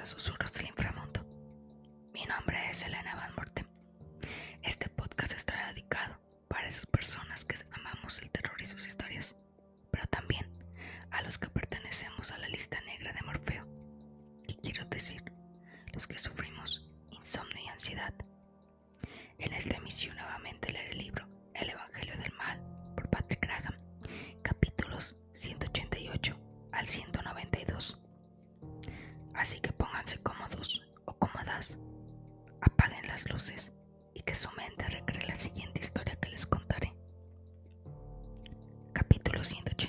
a susurros. Luciendo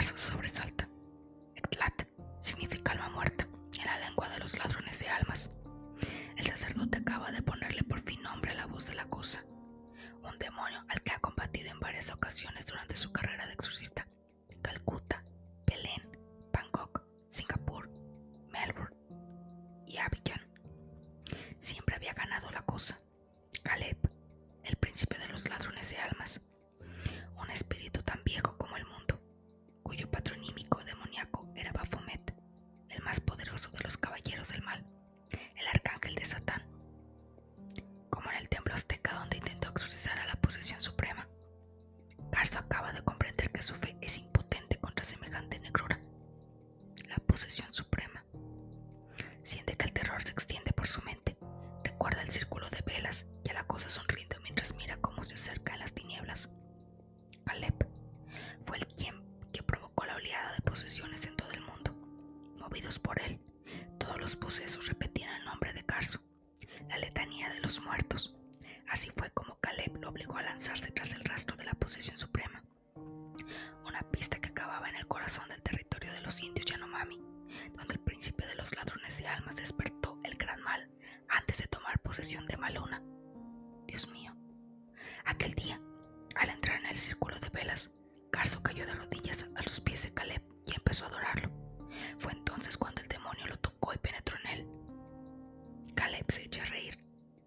brazos sobresalta. Ectlat significa alma muerta en la lengua de los ladrones de almas. El sacerdote acaba de ponerle por fin nombre a la voz de la cosa, un demonio al que ha combatido en varias ocasiones durante su carrera de exorcista. Aquel día, al entrar en el círculo de velas, Carso cayó de rodillas a los pies de Caleb y empezó a adorarlo. Fue entonces cuando el demonio lo tocó y penetró en él. Caleb se echa a reír.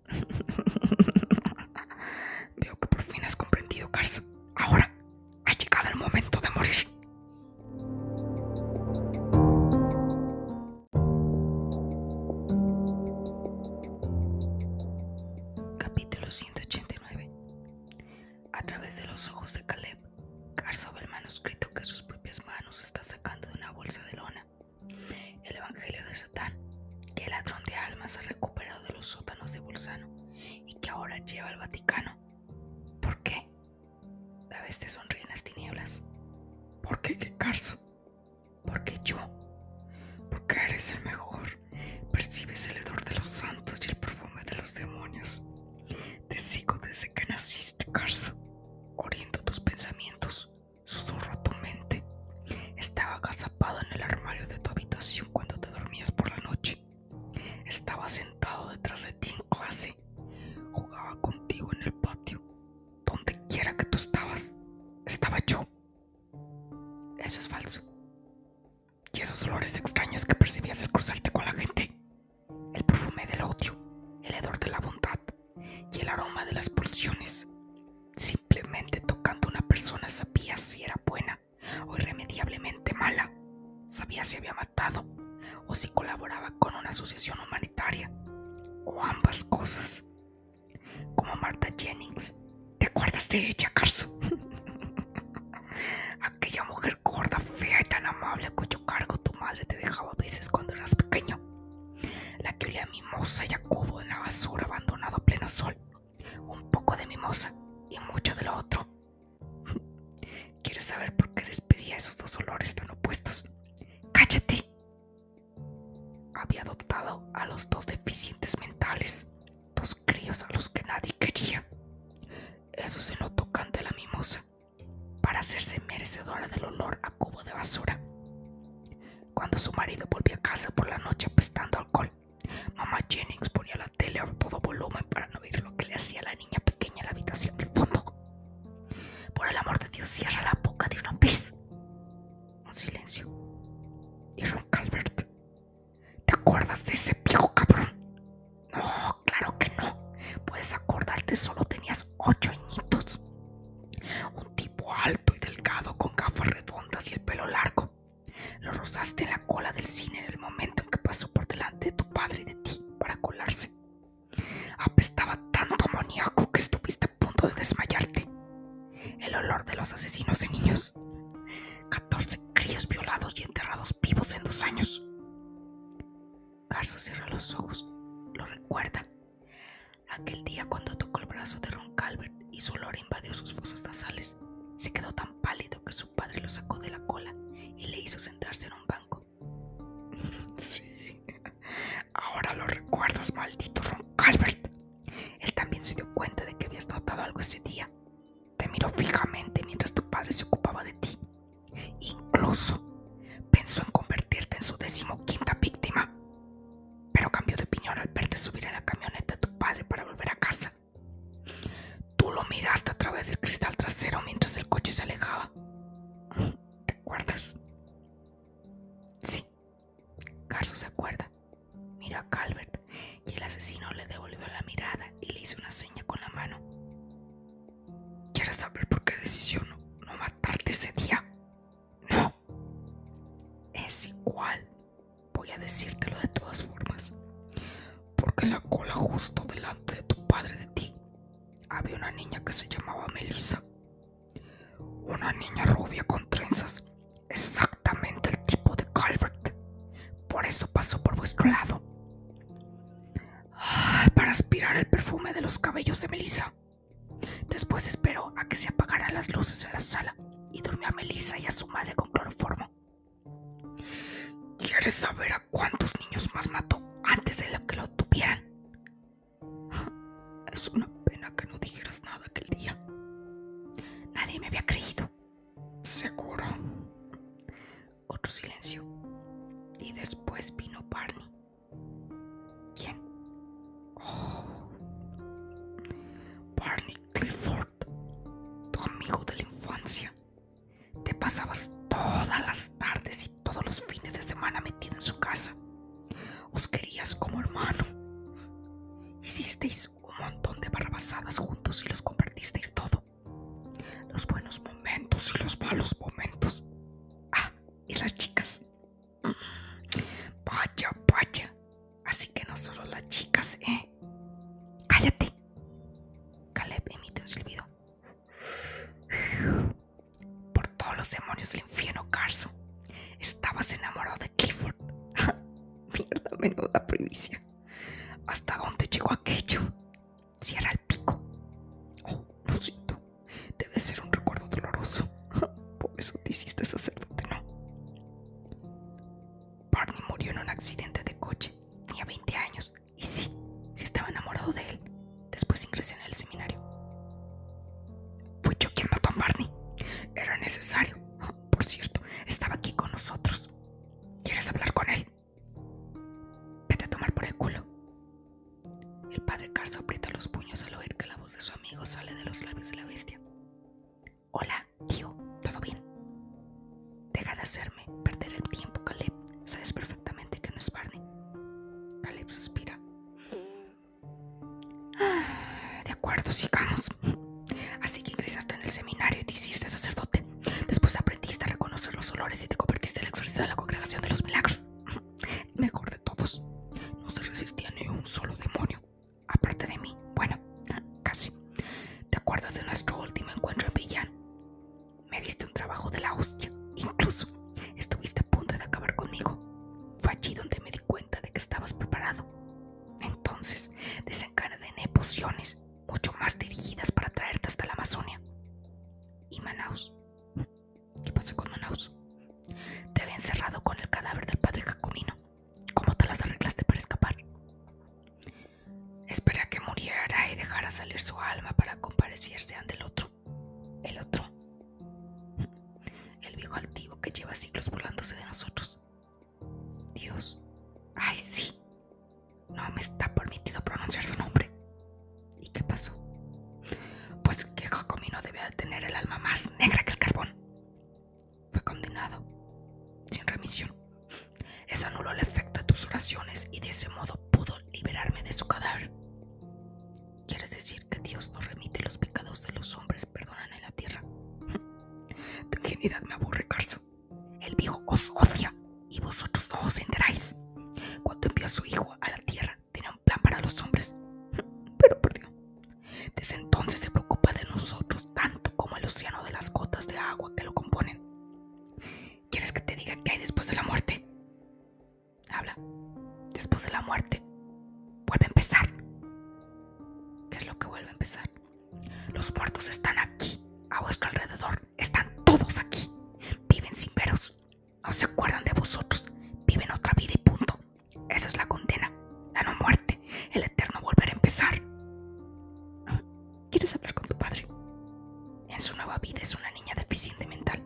Veo que por fin has comprendido, Carso. Ahora lleva al Vaticano. ¿Por qué? La bestia sonríe en las tinieblas. ¿Por qué? ¿Qué Carso? a los dos deficientes mentales, dos críos a los que nadie quería. Eso se lo tocante la mimosa, para hacerse merecedora del olor a cubo de basura. Cuando su marido volvió a casa por la noche apestando gafas redondas y el pelo largo. Lo rozaste en la cola del cine en el momento en que pasó por delante de tu padre y de ti para colarse. Apestaba tanto amoníaco que estuviste a punto de desmayarte. El olor de los asesinos de niños. 14 críos violados y enterrados vivos en dos años. Carso cierra los ojos miró fijamente mientras tu padre se ocupaba de ti. Incluso había una niña que se llamaba Melissa. Una niña rubia con trenzas, exactamente el tipo de Calvert. Por eso pasó por vuestro lado. Para aspirar el perfume de los cabellos de Melissa. Después esperó a que se apagaran las luces en la sala y durmió a Melissa y a su madre con cloroformo. ¿Quieres saber a cuántos niños más mató antes de lo que lo tuvieran? Es una Nadie me había creído. Seguro. Otro silencio. Y después vino Barney. ¿Quién? Oh. Barney Clifford, tu amigo de la infancia. menuda primicia. ¿Hasta dónde llegó aquello? Cierra el pico. sigamos. Saludos. realidad me aburre, Carso. El viejo os odia. en su nueva vida es una niña deficiente mental.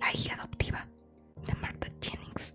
La hija adoptiva de Martha Jennings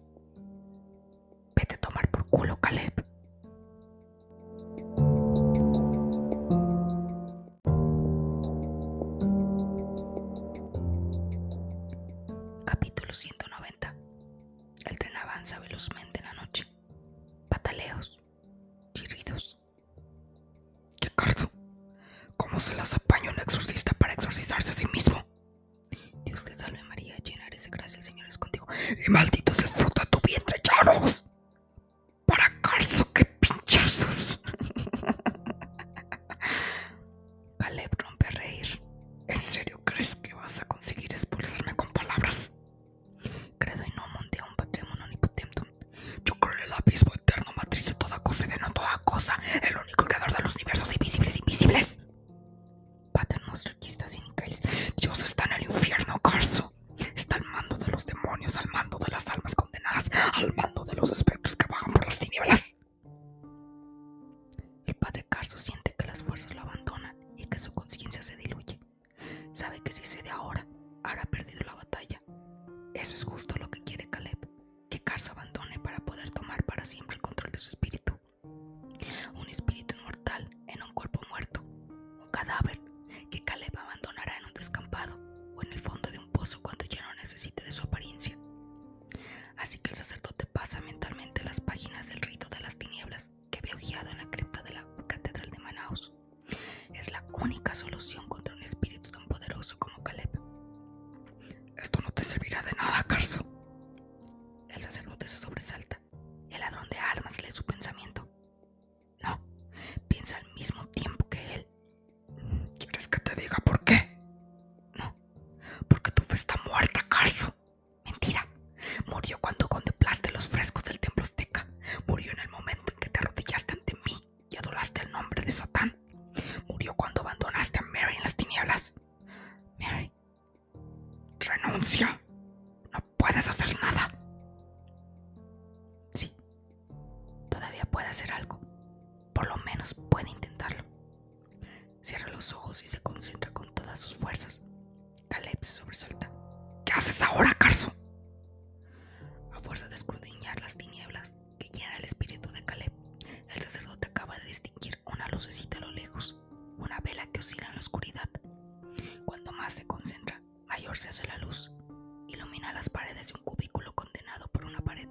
las paredes de un cubículo condenado por una pared,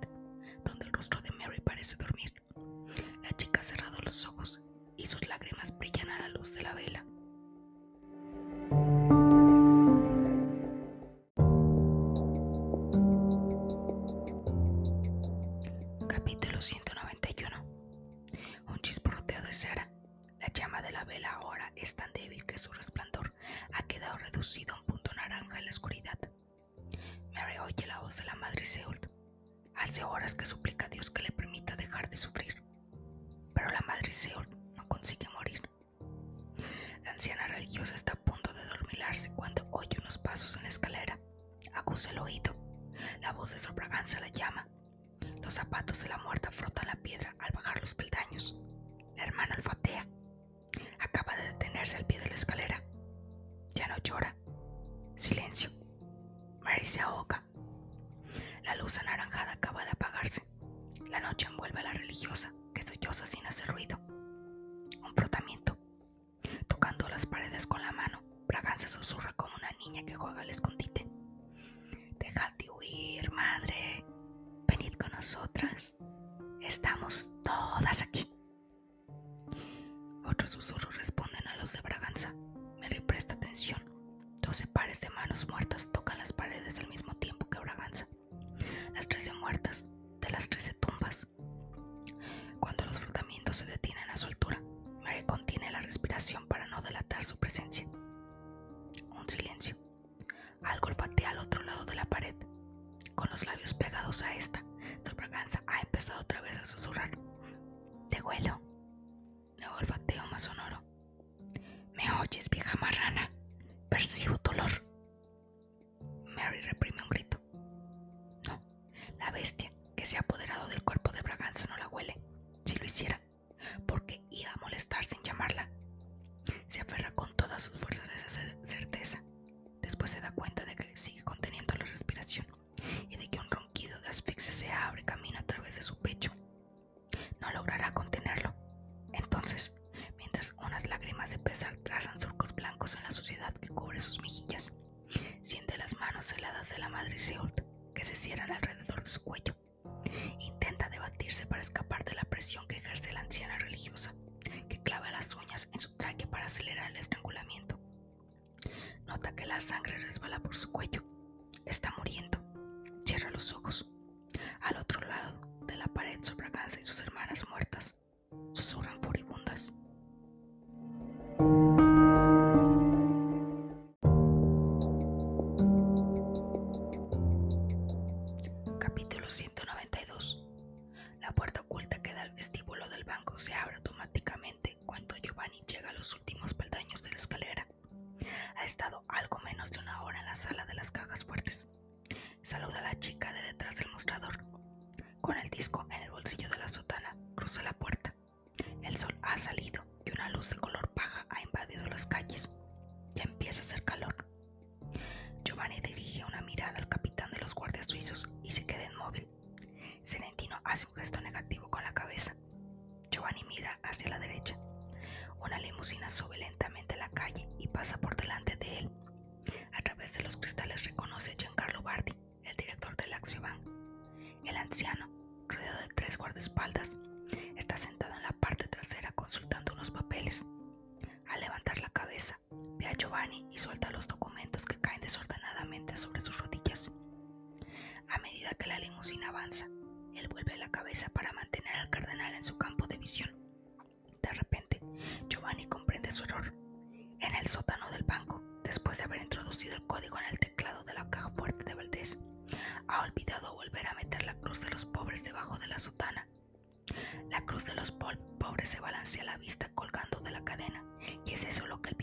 donde el rostro de Mary parece dormir. La chica ha cerrado los ojos y sus lágrimas brillan a la luz de la vela. el oído. La voz de Sorbraganza la llama. Los zapatos de la muerta frotan la piedra Doce pares de manos muertas tocan las paredes al mismo tiempo que Braganza. Las trece muertas de las trece tumbas. Cuando los frotamientos se detienen a su altura, Mary contiene la respiración para no delatar su presencia. Un silencio. Algo olfatea al otro lado de la pared. Con los labios pegados a esta, su Braganza ha empezado otra vez a susurrar.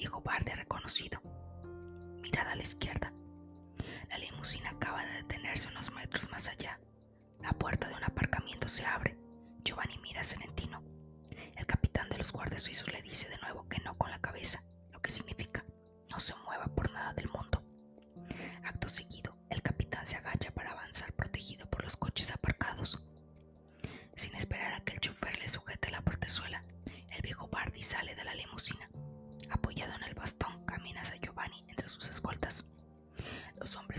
viejo bar de reconocido. Mirada a la izquierda. La limusina acaba de detenerse unos metros más allá. La puerta de un aparcamiento se abre. Giovanni mira a Celentino. El capitán de los guardias suizos le dice de nuevo que no con la cabeza, lo que significa no se mueva por nada del mundo. Acto seguido, el capitán se agacha para avanzar protegido por los coches aparcados. Sin esperar a que el chofer le sujete la portezuela, el viejo Bardi sale de la limusina. Apoyado en el bastón, camina Giovanni entre sus escoltas. Los hombres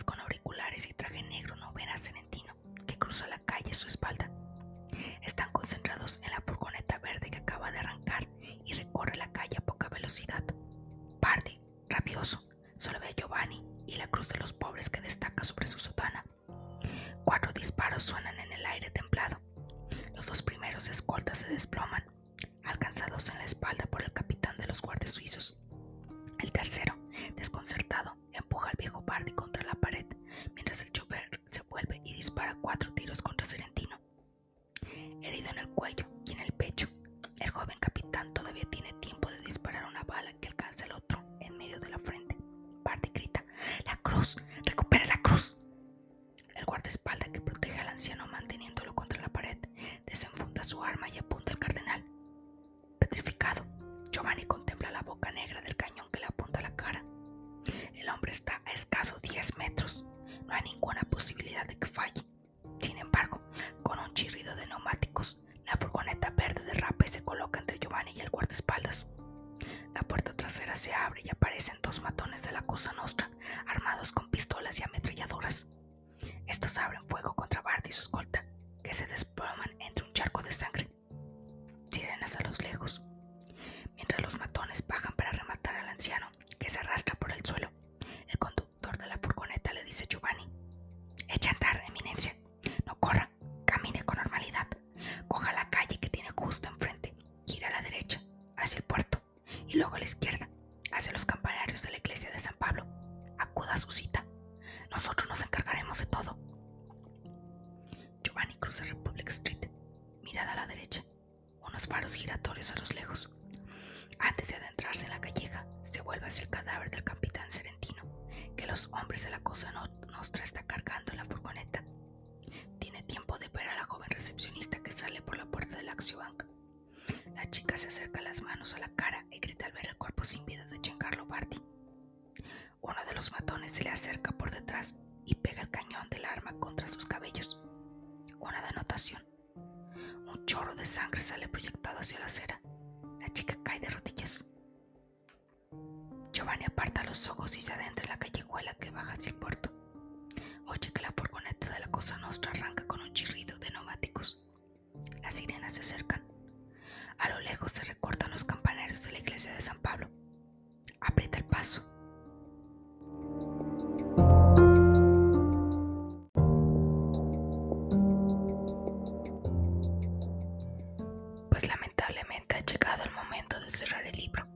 pues lamentablemente ha llegado el momento de cerrar el libro.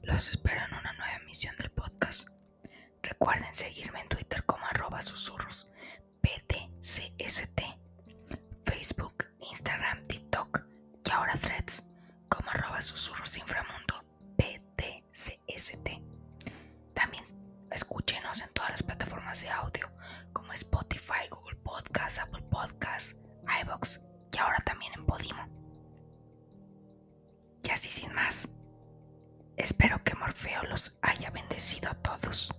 Los espero en una nueva emisión del podcast. Recuerden seguirme en Twitter como arroba susurros PDCST, Facebook, Instagram, TikTok y ahora threads como arroba susurros inframundo PDCST. También escúchenos en todas las plataformas de audio como Spotify, Google Podcast, Apple Podcast, iBox y ahora también en Podimo. Y así sin más. Espero que Morfeo los haya bendecido a todos.